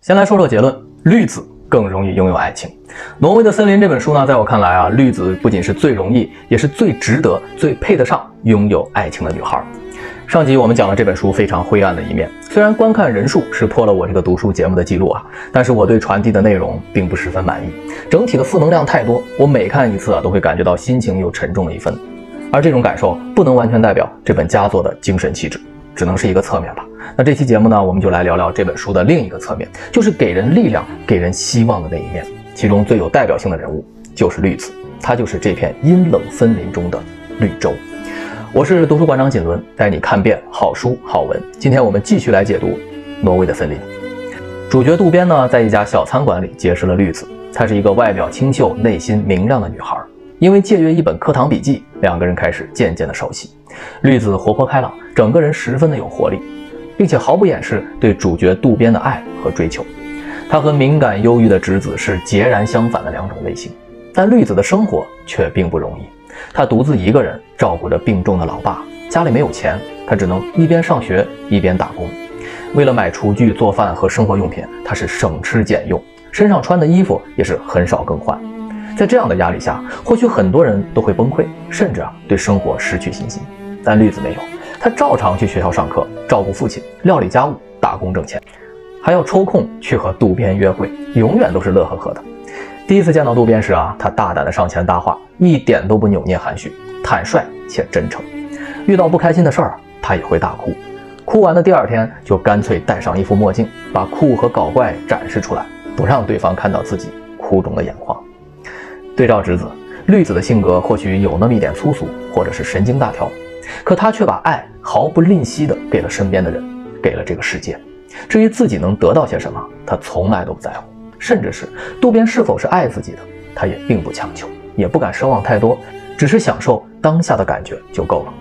先来说说结论：绿子更容易拥有爱情。《挪威的森林》这本书呢，在我看来啊，绿子不仅是最容易，也是最值得、最配得上拥有爱情的女孩。上集我们讲了这本书非常灰暗的一面，虽然观看人数是破了我这个读书节目的记录啊，但是我对传递的内容并不十分满意，整体的负能量太多，我每看一次啊，都会感觉到心情又沉重了一分。而这种感受不能完全代表这本佳作的精神气质，只能是一个侧面吧。那这期节目呢，我们就来聊聊这本书的另一个侧面，就是给人力量、给人希望的那一面。其中最有代表性的人物就是绿子，她就是这片阴冷森林中的绿洲。我是读书馆长锦纶，带你看遍好书好文。今天我们继续来解读《挪威的森林》。主角渡边呢，在一家小餐馆里结识了绿子。她是一个外表清秀、内心明亮的女孩。因为借阅一本课堂笔记，两个人开始渐渐的熟悉。绿子活泼开朗，整个人十分的有活力，并且毫不掩饰对主角渡边的爱和追求。她和敏感忧郁的侄子是截然相反的两种类型。但绿子的生活却并不容易。他独自一个人照顾着病重的老爸，家里没有钱，他只能一边上学一边打工。为了买厨具、做饭和生活用品，他是省吃俭用，身上穿的衣服也是很少更换。在这样的压力下，或许很多人都会崩溃，甚至啊对生活失去信心。但绿子没有，他照常去学校上课，照顾父亲，料理家务，打工挣钱，还要抽空去和渡边约会，永远都是乐呵呵的。第一次见到渡边时啊，他大胆的上前搭话，一点都不扭捏含蓄，坦率且真诚。遇到不开心的事儿，他也会大哭。哭完的第二天，就干脆戴上一副墨镜，把酷和搞怪展示出来，不让对方看到自己哭肿的眼眶。对照侄子绿子的性格，或许有那么一点粗俗，或者是神经大条，可他却把爱毫不吝惜的给了身边的人，给了这个世界。至于自己能得到些什么，他从来都不在乎。甚至是渡边是否是爱自己的，他也并不强求，也不敢奢望太多，只是享受当下的感觉就够了。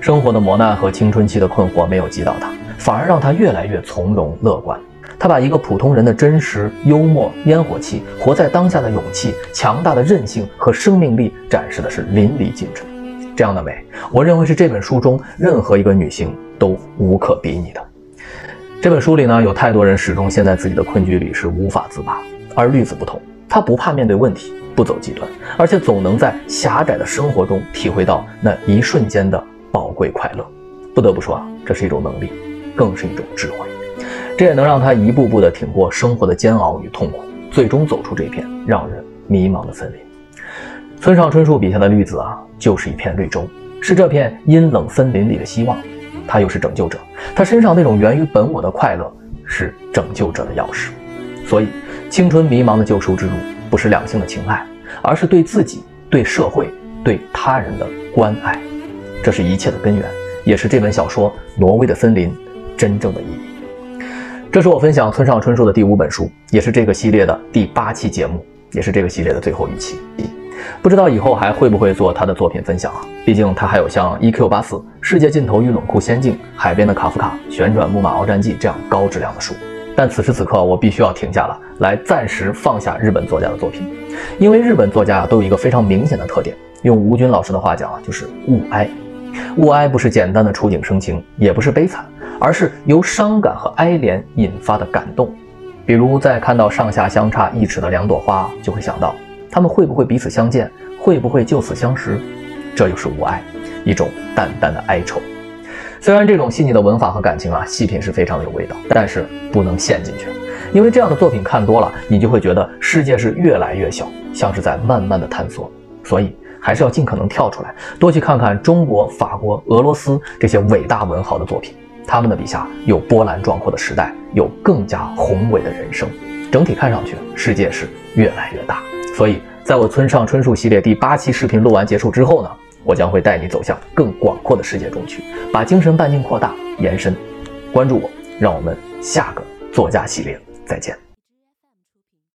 生活的磨难和青春期的困惑没有击倒他，反而让他越来越从容乐观。他把一个普通人的真实、幽默、烟火气，活在当下的勇气、强大的韧性和生命力展示的是淋漓尽致。这样的美，我认为是这本书中任何一个女性都无可比拟的。这本书里呢，有太多人始终陷在自己的困局里，是无法自拔。而绿子不同，她不怕面对问题，不走极端，而且总能在狭窄的生活中体会到那一瞬间的宝贵快乐。不得不说啊，这是一种能力，更是一种智慧。这也能让他一步步地挺过生活的煎熬与痛苦，最终走出这片让人迷茫的森林。村上春树笔下的绿子啊，就是一片绿洲，是这片阴冷森林里的希望。他又是拯救者，他身上那种源于本我的快乐是拯救者的钥匙。所以，青春迷茫的救赎之路不是两性的情爱，而是对自己、对社会、对他人的关爱。这是一切的根源，也是这本小说《挪威的森林》真正的意义。这是我分享村上春树的第五本书，也是这个系列的第八期节目，也是这个系列的最后一期。不知道以后还会不会做他的作品分享啊？毕竟他还有像《E.Q. 八四》《世界尽头与冷酷仙境》《海边的卡夫卡》《旋转木马鏖战记》这样高质量的书。但此时此刻，我必须要停下了，来暂时放下日本作家的作品，因为日本作家都有一个非常明显的特点，用吴军老师的话讲啊，就是物哀。物哀不是简单的触景生情，也不是悲惨，而是由伤感和哀怜引发的感动。比如在看到上下相差一尺的两朵花，就会想到。他们会不会彼此相见？会不会就此相识？这就是无爱，一种淡淡的哀愁。虽然这种细腻的文法和感情啊，细品是非常的有味道，但是不能陷进去，因为这样的作品看多了，你就会觉得世界是越来越小，像是在慢慢的探索。所以还是要尽可能跳出来，多去看看中国、法国、俄罗斯这些伟大文豪的作品。他们的笔下有波澜壮阔的时代，有更加宏伟的人生。整体看上去，世界是越来越大。所以，在我村上春树系列第八期视频录完结束之后呢，我将会带你走向更广阔的世界中去，把精神半径扩大延伸。关注我，让我们下个作家系列再见。